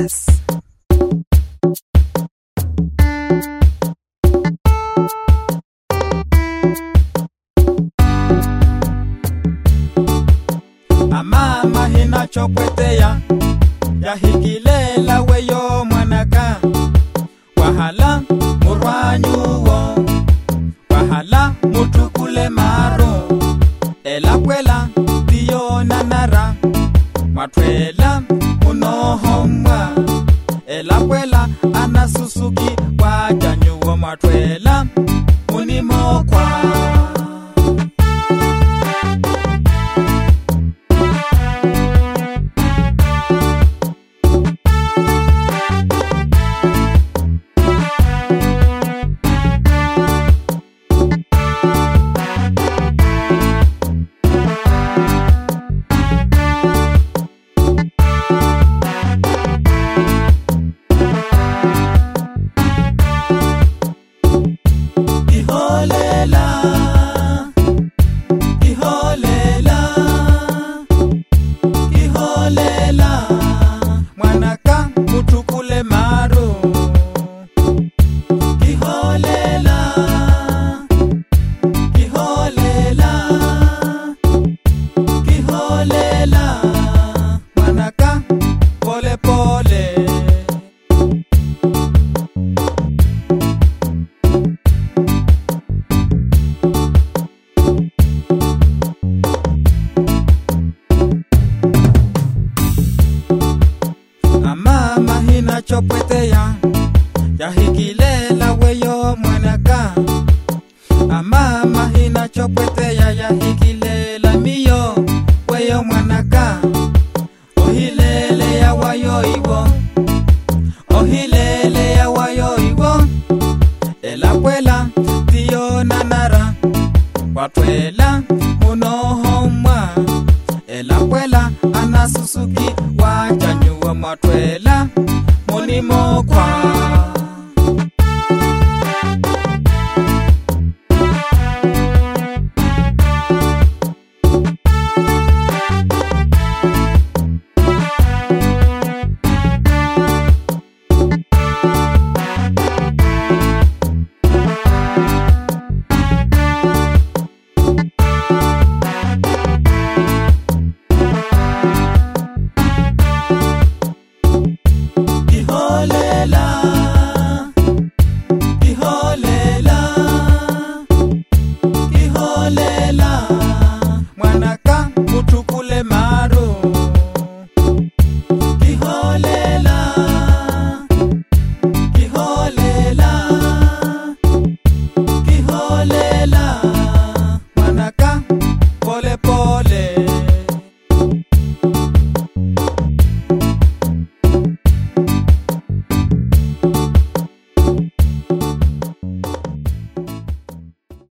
Records. amama hinachopweteya yahikilela weyo mwanaka. Wahala murwanyuwo wahala mutukule maro. Elakwela tiyonanara mwatwela munohomwa iholela Manala, Manaka, pole pole. Ama mahina chopweteya, yahikilela weyo mwanaka. Ama mahina chopweteya. wayoiwo ohilele ya wayoiwo elakwela tiyonanara watwela munohomwa elakwela anasusuki wajanyuwa matwela. Munimokwa